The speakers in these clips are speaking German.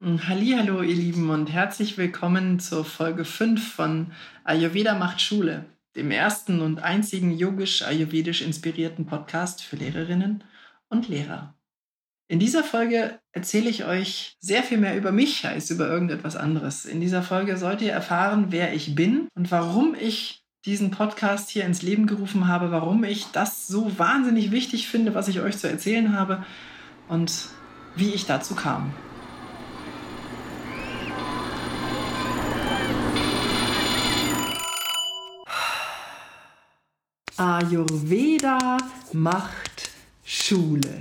Hallo, ihr Lieben und herzlich willkommen zur Folge 5 von Ayurveda macht Schule, dem ersten und einzigen yogisch-ayurvedisch inspirierten Podcast für Lehrerinnen und Lehrer. In dieser Folge erzähle ich euch sehr viel mehr über mich als über irgendetwas anderes. In dieser Folge sollt ihr erfahren, wer ich bin und warum ich diesen Podcast hier ins Leben gerufen habe, warum ich das so wahnsinnig wichtig finde, was ich euch zu erzählen habe und wie ich dazu kam. Ayurveda macht Schule.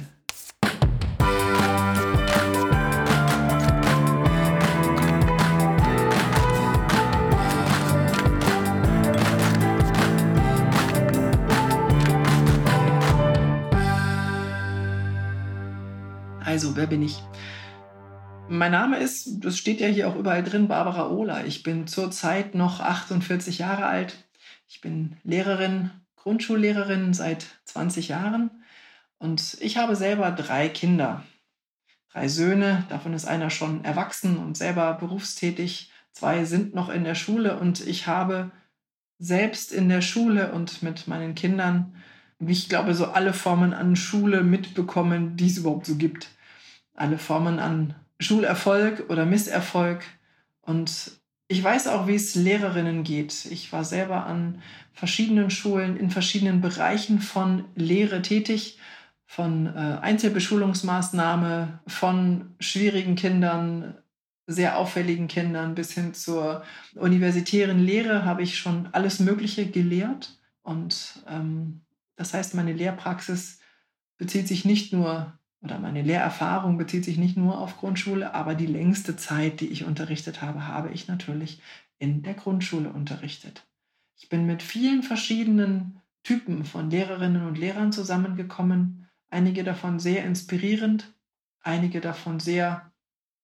Also, wer bin ich? Mein Name ist, das steht ja hier auch überall drin, Barbara Ohler. Ich bin zurzeit noch 48 Jahre alt. Ich bin Lehrerin, Grundschullehrerin seit 20 Jahren und ich habe selber drei Kinder. Drei Söhne, davon ist einer schon erwachsen und selber berufstätig. Zwei sind noch in der Schule und ich habe selbst in der Schule und mit meinen Kindern, ich glaube, so alle Formen an Schule mitbekommen, die es überhaupt so gibt. Alle Formen an Schulerfolg oder Misserfolg. Und ich weiß auch, wie es Lehrerinnen geht. Ich war selber an verschiedenen Schulen in verschiedenen Bereichen von Lehre tätig, von äh, Einzelbeschulungsmaßnahme, von schwierigen Kindern, sehr auffälligen Kindern bis hin zur universitären Lehre habe ich schon alles Mögliche gelehrt. Und ähm, das heißt, meine Lehrpraxis bezieht sich nicht nur oder meine Lehrerfahrung bezieht sich nicht nur auf Grundschule, aber die längste Zeit, die ich unterrichtet habe, habe ich natürlich in der Grundschule unterrichtet. Ich bin mit vielen verschiedenen Typen von Lehrerinnen und Lehrern zusammengekommen, einige davon sehr inspirierend, einige davon sehr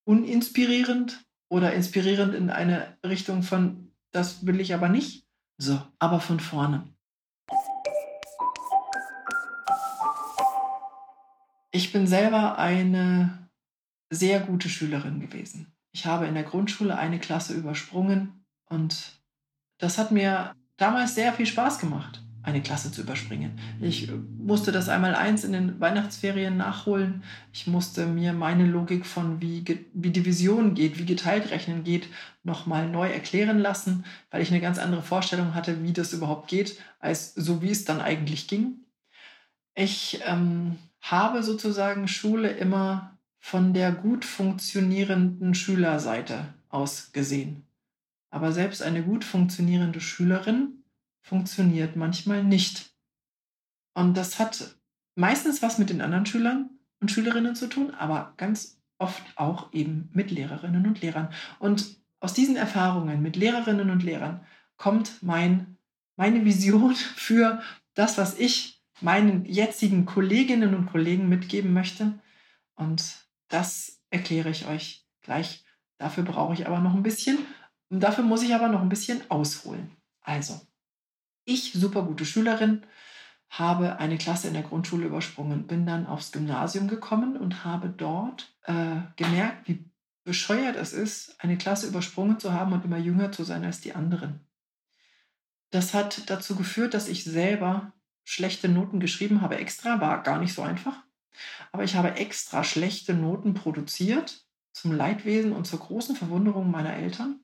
uninspirierend oder inspirierend in eine Richtung von, das will ich aber nicht. So, aber von vorne. Ich bin selber eine sehr gute Schülerin gewesen. Ich habe in der Grundschule eine Klasse übersprungen und das hat mir damals sehr viel Spaß gemacht, eine Klasse zu überspringen. Ich musste das einmal eins in den Weihnachtsferien nachholen. Ich musste mir meine Logik von wie, wie Division geht, wie geteilt rechnen geht, nochmal neu erklären lassen, weil ich eine ganz andere Vorstellung hatte, wie das überhaupt geht, als so wie es dann eigentlich ging. Ich ähm, habe sozusagen Schule immer von der gut funktionierenden Schülerseite aus gesehen. Aber selbst eine gut funktionierende Schülerin funktioniert manchmal nicht. Und das hat meistens was mit den anderen Schülern und Schülerinnen zu tun, aber ganz oft auch eben mit Lehrerinnen und Lehrern. Und aus diesen Erfahrungen mit Lehrerinnen und Lehrern kommt mein, meine Vision für das, was ich meinen jetzigen Kolleginnen und Kollegen mitgeben möchte. Und das erkläre ich euch gleich. Dafür brauche ich aber noch ein bisschen. Und dafür muss ich aber noch ein bisschen ausholen. Also, ich, super gute Schülerin, habe eine Klasse in der Grundschule übersprungen, bin dann aufs Gymnasium gekommen und habe dort äh, gemerkt, wie bescheuert es ist, eine Klasse übersprungen zu haben und immer jünger zu sein als die anderen. Das hat dazu geführt, dass ich selber schlechte Noten geschrieben habe, extra, war gar nicht so einfach. Aber ich habe extra schlechte Noten produziert, zum Leidwesen und zur großen Verwunderung meiner Eltern,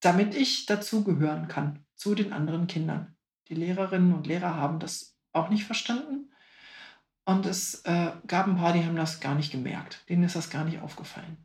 damit ich dazugehören kann zu den anderen Kindern. Die Lehrerinnen und Lehrer haben das auch nicht verstanden. Und es äh, gab ein paar, die haben das gar nicht gemerkt. Denen ist das gar nicht aufgefallen.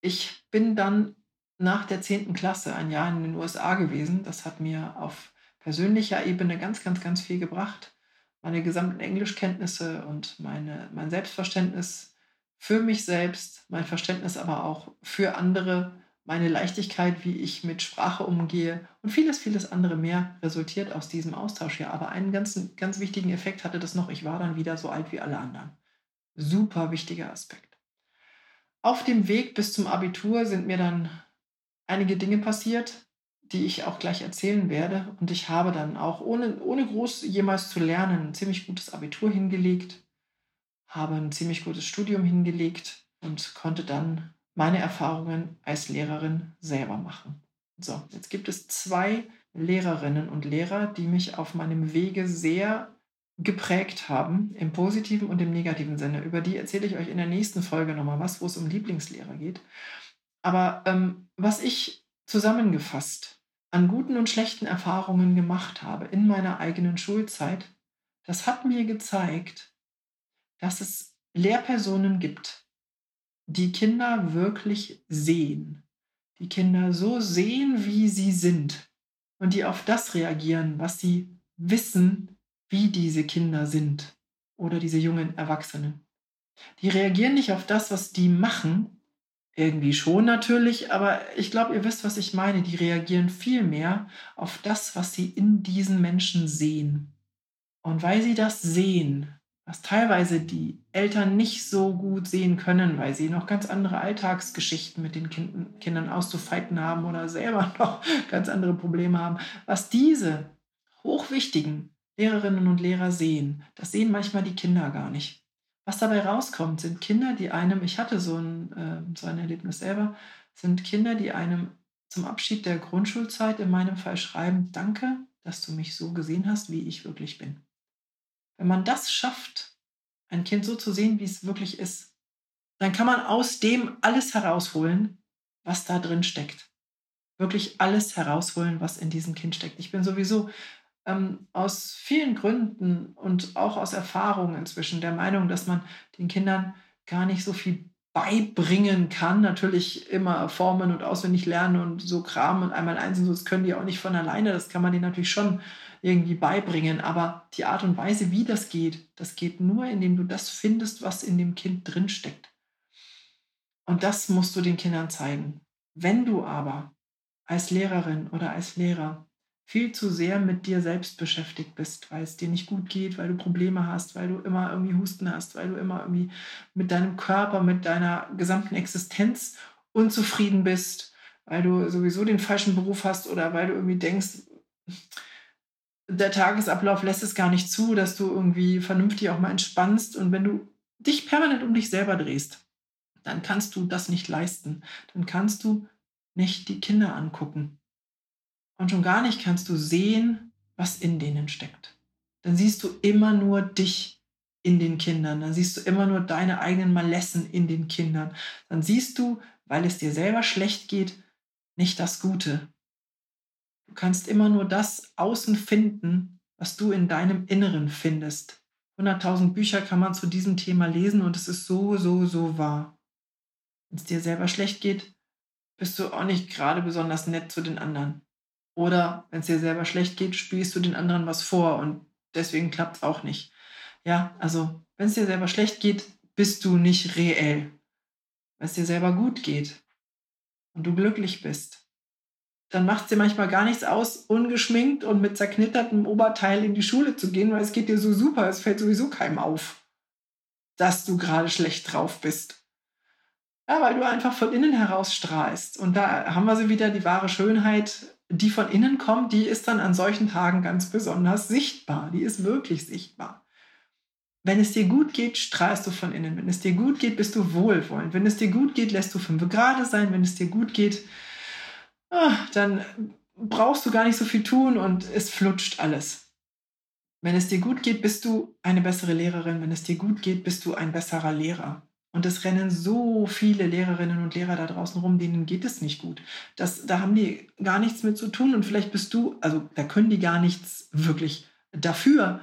Ich bin dann nach der 10. Klasse ein Jahr in den USA gewesen. Das hat mir auf persönlicher Ebene ganz, ganz, ganz viel gebracht. Meine gesamten Englischkenntnisse und meine, mein Selbstverständnis für mich selbst, mein Verständnis aber auch für andere, meine Leichtigkeit, wie ich mit Sprache umgehe und vieles, vieles andere mehr resultiert aus diesem Austausch hier. Aber einen ganz, ganz wichtigen Effekt hatte das noch. Ich war dann wieder so alt wie alle anderen. Super wichtiger Aspekt. Auf dem Weg bis zum Abitur sind mir dann einige Dinge passiert, die ich auch gleich erzählen werde. Und ich habe dann auch, ohne, ohne groß jemals zu lernen, ein ziemlich gutes Abitur hingelegt, habe ein ziemlich gutes Studium hingelegt und konnte dann meine Erfahrungen als Lehrerin selber machen. So, jetzt gibt es zwei Lehrerinnen und Lehrer, die mich auf meinem Wege sehr geprägt haben, im positiven und im negativen Sinne. Über die erzähle ich euch in der nächsten Folge nochmal was, wo es um Lieblingslehrer geht. Aber ähm, was ich zusammengefasst an guten und schlechten Erfahrungen gemacht habe in meiner eigenen Schulzeit, das hat mir gezeigt, dass es Lehrpersonen gibt, die Kinder wirklich sehen, die Kinder so sehen, wie sie sind und die auf das reagieren, was sie wissen, wie diese Kinder sind oder diese jungen Erwachsenen. Die reagieren nicht auf das, was die machen, irgendwie schon natürlich, aber ich glaube, ihr wisst, was ich meine. Die reagieren viel mehr auf das, was sie in diesen Menschen sehen. Und weil sie das sehen, was teilweise die Eltern nicht so gut sehen können, weil sie noch ganz andere Alltagsgeschichten mit den kind Kindern auszufeiten haben oder selber noch ganz andere Probleme haben, was diese hochwichtigen Lehrerinnen und Lehrer sehen, das sehen manchmal die Kinder gar nicht. Was dabei rauskommt, sind Kinder, die einem, ich hatte so ein, äh, so ein Erlebnis selber, sind Kinder, die einem zum Abschied der Grundschulzeit in meinem Fall schreiben, danke, dass du mich so gesehen hast, wie ich wirklich bin. Wenn man das schafft, ein Kind so zu sehen, wie es wirklich ist, dann kann man aus dem alles herausholen, was da drin steckt. Wirklich alles herausholen, was in diesem Kind steckt. Ich bin sowieso ähm, aus vielen Gründen und auch aus Erfahrung inzwischen der Meinung, dass man den Kindern gar nicht so viel beibringen kann. Natürlich immer formen und auswendig lernen und so Kram und einmal eins und so, das können die auch nicht von alleine. Das kann man denen natürlich schon irgendwie beibringen. Aber die Art und Weise, wie das geht, das geht nur, indem du das findest, was in dem Kind drinsteckt. Und das musst du den Kindern zeigen. Wenn du aber als Lehrerin oder als Lehrer viel zu sehr mit dir selbst beschäftigt bist, weil es dir nicht gut geht, weil du Probleme hast, weil du immer irgendwie Husten hast, weil du immer irgendwie mit deinem Körper, mit deiner gesamten Existenz unzufrieden bist, weil du sowieso den falschen Beruf hast oder weil du irgendwie denkst, der Tagesablauf lässt es gar nicht zu, dass du irgendwie vernünftig auch mal entspannst. Und wenn du dich permanent um dich selber drehst, dann kannst du das nicht leisten. Dann kannst du nicht die Kinder angucken. Und schon gar nicht kannst du sehen, was in denen steckt. Dann siehst du immer nur dich in den Kindern. Dann siehst du immer nur deine eigenen Malessen in den Kindern. Dann siehst du, weil es dir selber schlecht geht, nicht das Gute. Du kannst immer nur das außen finden, was du in deinem Inneren findest. 100.000 Bücher kann man zu diesem Thema lesen und es ist so, so, so wahr. Wenn es dir selber schlecht geht, bist du auch nicht gerade besonders nett zu den anderen. Oder wenn es dir selber schlecht geht, spielst du den anderen was vor und deswegen klappt es auch nicht. Ja, also wenn es dir selber schlecht geht, bist du nicht reell. Wenn es dir selber gut geht und du glücklich bist, dann macht es dir manchmal gar nichts aus, ungeschminkt und mit zerknittertem Oberteil in die Schule zu gehen, weil es geht dir so super, es fällt sowieso keinem auf, dass du gerade schlecht drauf bist. Ja, weil du einfach von innen heraus strahlst. Und da haben wir so wieder die wahre Schönheit, die von innen kommt, die ist dann an solchen Tagen ganz besonders sichtbar. Die ist wirklich sichtbar. Wenn es dir gut geht, strahlst du von innen. Wenn es dir gut geht, bist du wohlwollend. Wenn es dir gut geht, lässt du fünf gerade sein. Wenn es dir gut geht, ach, dann brauchst du gar nicht so viel tun und es flutscht alles. Wenn es dir gut geht, bist du eine bessere Lehrerin. Wenn es dir gut geht, bist du ein besserer Lehrer. Und es rennen so viele Lehrerinnen und Lehrer da draußen rum, denen geht es nicht gut. Das, da haben die gar nichts mit zu tun und vielleicht bist du, also da können die gar nichts wirklich dafür.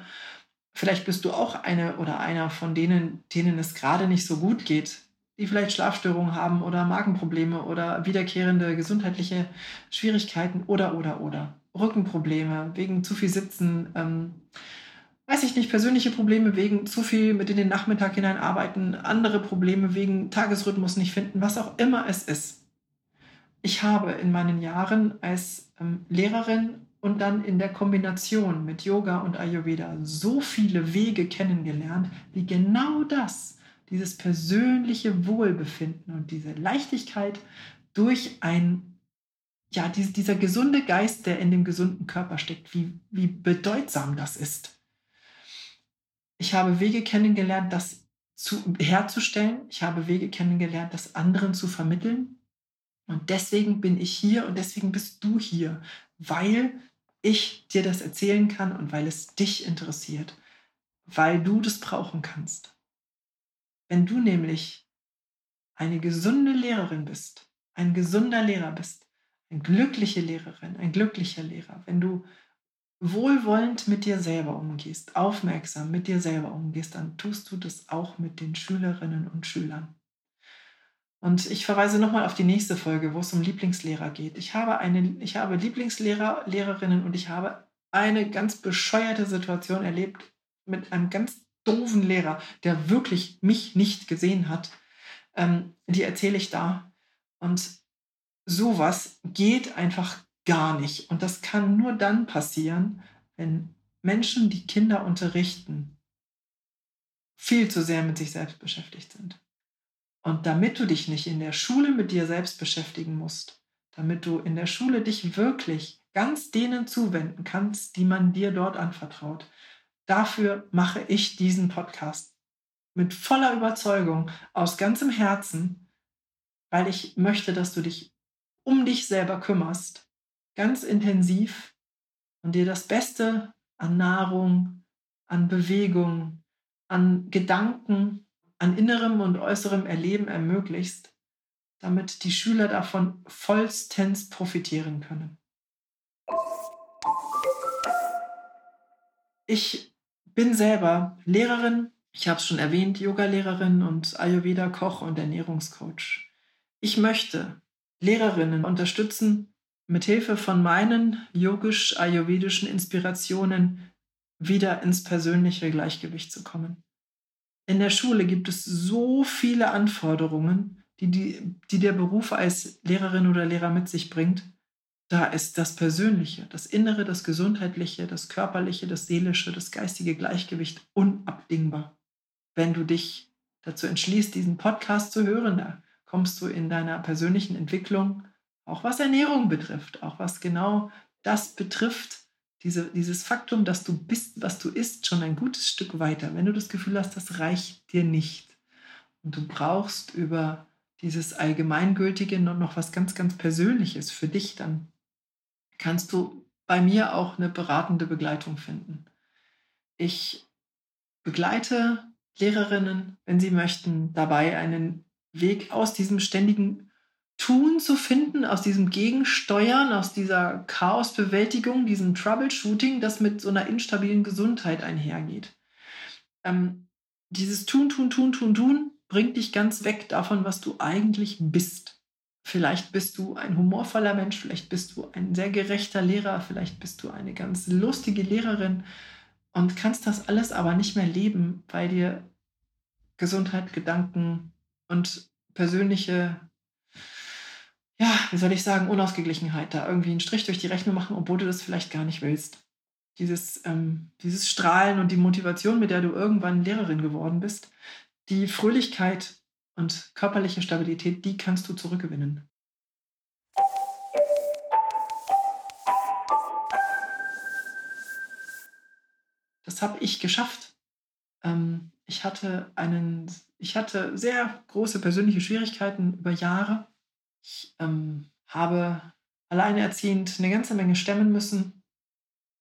Vielleicht bist du auch eine oder einer von denen, denen es gerade nicht so gut geht, die vielleicht Schlafstörungen haben oder Magenprobleme oder wiederkehrende gesundheitliche Schwierigkeiten oder, oder, oder. Rückenprobleme wegen zu viel Sitzen. Ähm, weiß ich nicht, persönliche Probleme wegen zu viel mit in den Nachmittag hinein arbeiten, andere Probleme wegen Tagesrhythmus nicht finden, was auch immer es ist. Ich habe in meinen Jahren als ähm, Lehrerin und dann in der Kombination mit Yoga und Ayurveda so viele Wege kennengelernt, wie genau das, dieses persönliche Wohlbefinden und diese Leichtigkeit durch ein, ja, dieser gesunde Geist, der in dem gesunden Körper steckt, wie, wie bedeutsam das ist. Ich habe Wege kennengelernt, das zu, herzustellen. Ich habe Wege kennengelernt, das anderen zu vermitteln. Und deswegen bin ich hier und deswegen bist du hier, weil ich dir das erzählen kann und weil es dich interessiert, weil du das brauchen kannst. Wenn du nämlich eine gesunde Lehrerin bist, ein gesunder Lehrer bist, eine glückliche Lehrerin, ein glücklicher Lehrer, wenn du wohlwollend mit dir selber umgehst, aufmerksam mit dir selber umgehst, dann tust du das auch mit den Schülerinnen und Schülern. Und ich verweise nochmal auf die nächste Folge, wo es um Lieblingslehrer geht. Ich habe, eine, ich habe Lieblingslehrer, Lehrerinnen und ich habe eine ganz bescheuerte Situation erlebt mit einem ganz doofen Lehrer, der wirklich mich nicht gesehen hat. Ähm, die erzähle ich da. Und sowas geht einfach gar nicht. Und das kann nur dann passieren, wenn Menschen, die Kinder unterrichten, viel zu sehr mit sich selbst beschäftigt sind. Und damit du dich nicht in der Schule mit dir selbst beschäftigen musst, damit du in der Schule dich wirklich ganz denen zuwenden kannst, die man dir dort anvertraut, dafür mache ich diesen Podcast mit voller Überzeugung, aus ganzem Herzen, weil ich möchte, dass du dich um dich selber kümmerst ganz intensiv und dir das Beste an Nahrung, an Bewegung, an Gedanken, an innerem und äußerem Erleben ermöglichst, damit die Schüler davon vollstens profitieren können. Ich bin selber Lehrerin, ich habe es schon erwähnt, Yogalehrerin und Ayurveda-Koch und Ernährungscoach. Ich möchte Lehrerinnen unterstützen, mit Hilfe von meinen yogisch-ayurvedischen Inspirationen wieder ins persönliche Gleichgewicht zu kommen. In der Schule gibt es so viele Anforderungen, die, die, die der Beruf als Lehrerin oder Lehrer mit sich bringt. Da ist das Persönliche, das Innere, das Gesundheitliche, das Körperliche, das Seelische, das geistige Gleichgewicht unabdingbar. Wenn du dich dazu entschließt, diesen Podcast zu hören, da kommst du in deiner persönlichen Entwicklung auch was Ernährung betrifft, auch was genau das betrifft, diese, dieses Faktum, dass du bist, was du isst, schon ein gutes Stück weiter. Wenn du das Gefühl hast, das reicht dir nicht und du brauchst über dieses Allgemeingültige noch was ganz, ganz Persönliches für dich, dann kannst du bei mir auch eine beratende Begleitung finden. Ich begleite Lehrerinnen, wenn sie möchten, dabei einen Weg aus diesem ständigen Tun zu finden, aus diesem Gegensteuern, aus dieser Chaosbewältigung, diesem Troubleshooting, das mit so einer instabilen Gesundheit einhergeht. Ähm, dieses Tun, Tun, Tun, Tun, Tun bringt dich ganz weg davon, was du eigentlich bist. Vielleicht bist du ein humorvoller Mensch, vielleicht bist du ein sehr gerechter Lehrer, vielleicht bist du eine ganz lustige Lehrerin und kannst das alles aber nicht mehr leben, weil dir Gesundheit, Gedanken und persönliche ja, wie soll ich sagen, Unausgeglichenheit, da irgendwie einen Strich durch die Rechnung machen, obwohl du das vielleicht gar nicht willst. Dieses, ähm, dieses Strahlen und die Motivation, mit der du irgendwann Lehrerin geworden bist, die Fröhlichkeit und körperliche Stabilität, die kannst du zurückgewinnen. Das habe ich geschafft. Ähm, ich, hatte einen, ich hatte sehr große persönliche Schwierigkeiten über Jahre ich ähm, habe alleinerziehend eine ganze Menge stemmen müssen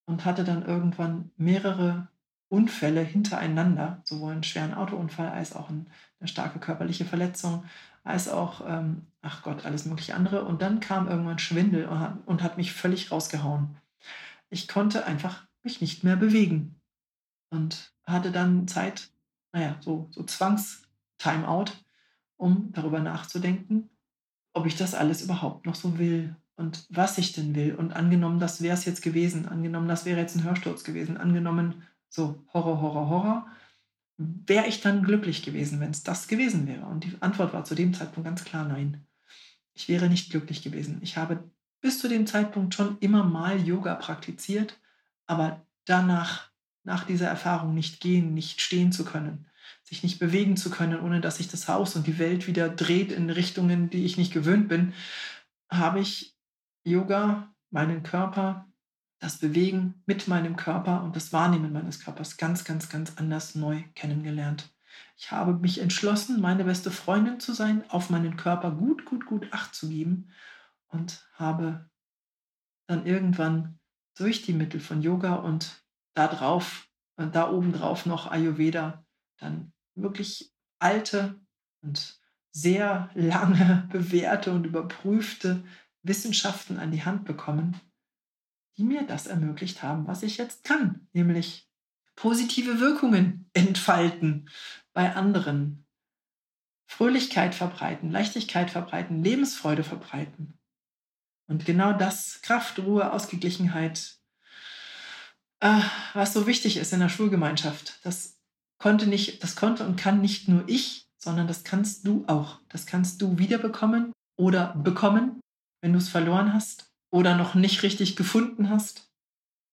und hatte dann irgendwann mehrere Unfälle hintereinander, sowohl einen schweren Autounfall als auch eine starke körperliche Verletzung, als auch, ähm, ach Gott, alles mögliche andere. Und dann kam irgendwann Schwindel und hat, und hat mich völlig rausgehauen. Ich konnte einfach mich nicht mehr bewegen und hatte dann Zeit, naja, so, so Zwangs-Timeout, um darüber nachzudenken, ob ich das alles überhaupt noch so will und was ich denn will. Und angenommen, das wäre es jetzt gewesen, angenommen, das wäre jetzt ein Hörsturz gewesen, angenommen, so Horror, Horror, Horror, wäre ich dann glücklich gewesen, wenn es das gewesen wäre? Und die Antwort war zu dem Zeitpunkt ganz klar nein. Ich wäre nicht glücklich gewesen. Ich habe bis zu dem Zeitpunkt schon immer mal Yoga praktiziert, aber danach, nach dieser Erfahrung nicht gehen, nicht stehen zu können, sich nicht bewegen zu können, ohne dass sich das Haus und die Welt wieder dreht in Richtungen, die ich nicht gewöhnt bin, habe ich Yoga, meinen Körper, das Bewegen mit meinem Körper und das Wahrnehmen meines Körpers ganz, ganz, ganz anders neu kennengelernt. Ich habe mich entschlossen, meine beste Freundin zu sein, auf meinen Körper gut, gut, gut Acht zu geben und habe dann irgendwann durch die Mittel von Yoga und da drauf, und da oben drauf noch Ayurveda, dann wirklich alte und sehr lange bewährte und überprüfte Wissenschaften an die Hand bekommen, die mir das ermöglicht haben, was ich jetzt kann, nämlich positive Wirkungen entfalten bei anderen, Fröhlichkeit verbreiten, Leichtigkeit verbreiten, Lebensfreude verbreiten. Und genau das, Kraft, Ruhe, Ausgeglichenheit, äh, was so wichtig ist in der Schulgemeinschaft, das konnte nicht, das konnte und kann nicht nur ich, sondern das kannst du auch. Das kannst du wiederbekommen oder bekommen, wenn du es verloren hast oder noch nicht richtig gefunden hast.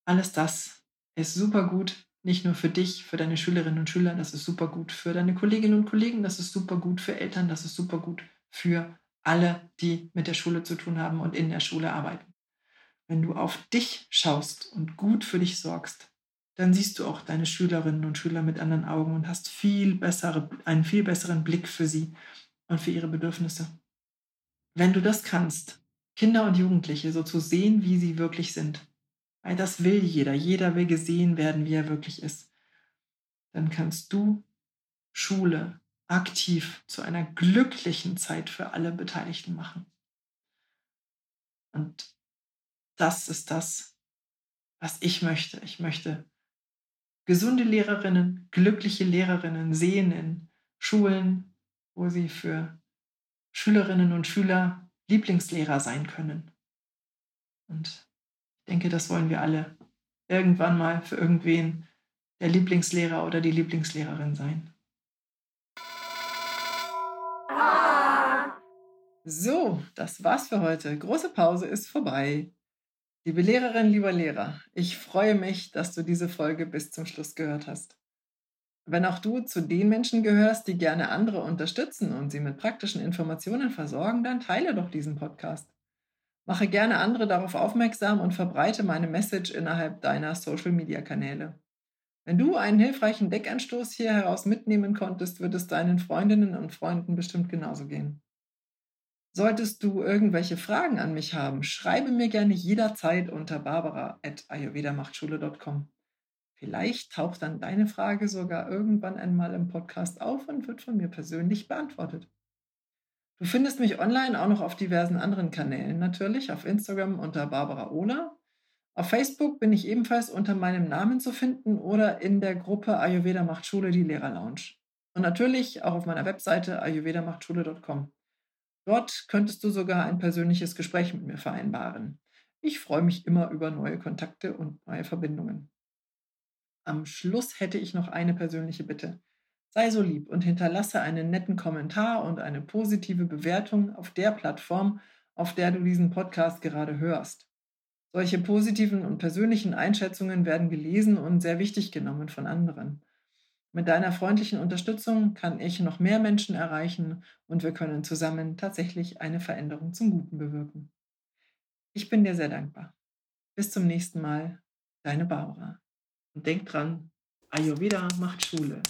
Alles das ist super gut, nicht nur für dich, für deine Schülerinnen und Schüler, das ist super gut für deine Kolleginnen und Kollegen, das ist super gut für Eltern, das ist super gut für alle, die mit der Schule zu tun haben und in der Schule arbeiten. Wenn du auf dich schaust und gut für dich sorgst, dann siehst du auch deine Schülerinnen und Schüler mit anderen Augen und hast viel bessere, einen viel besseren Blick für sie und für ihre Bedürfnisse. Wenn du das kannst, Kinder und Jugendliche so zu sehen, wie sie wirklich sind, weil das will jeder, jeder will gesehen werden, wie er wirklich ist, dann kannst du Schule aktiv zu einer glücklichen Zeit für alle Beteiligten machen. Und das ist das, was ich möchte. Ich möchte gesunde Lehrerinnen, glückliche Lehrerinnen sehen in Schulen, wo sie für Schülerinnen und Schüler Lieblingslehrer sein können. Und ich denke, das wollen wir alle irgendwann mal für irgendwen der Lieblingslehrer oder die Lieblingslehrerin sein. So, das war's für heute. Große Pause ist vorbei. Liebe Lehrerin, lieber Lehrer, ich freue mich, dass du diese Folge bis zum Schluss gehört hast. Wenn auch du zu den Menschen gehörst, die gerne andere unterstützen und sie mit praktischen Informationen versorgen, dann teile doch diesen Podcast. Mache gerne andere darauf aufmerksam und verbreite meine Message innerhalb deiner Social-Media-Kanäle. Wenn du einen hilfreichen Deckanstoß hier heraus mitnehmen konntest, wird es deinen Freundinnen und Freunden bestimmt genauso gehen. Solltest du irgendwelche Fragen an mich haben, schreibe mir gerne jederzeit unter barbara.ayurvedamachtschule.com. Vielleicht taucht dann deine Frage sogar irgendwann einmal im Podcast auf und wird von mir persönlich beantwortet. Du findest mich online auch noch auf diversen anderen Kanälen, natürlich auf Instagram unter Barbara Ola. Auf Facebook bin ich ebenfalls unter meinem Namen zu finden oder in der Gruppe Ayurveda macht Schule, die Lehrerlounge. Und natürlich auch auf meiner Webseite ayurvedamachtschule.com. Dort könntest du sogar ein persönliches Gespräch mit mir vereinbaren. Ich freue mich immer über neue Kontakte und neue Verbindungen. Am Schluss hätte ich noch eine persönliche Bitte. Sei so lieb und hinterlasse einen netten Kommentar und eine positive Bewertung auf der Plattform, auf der du diesen Podcast gerade hörst. Solche positiven und persönlichen Einschätzungen werden gelesen und sehr wichtig genommen von anderen. Mit deiner freundlichen Unterstützung kann ich noch mehr Menschen erreichen und wir können zusammen tatsächlich eine Veränderung zum Guten bewirken. Ich bin dir sehr dankbar. Bis zum nächsten Mal, deine Barbara. Und denk dran, Ayurveda macht Schule.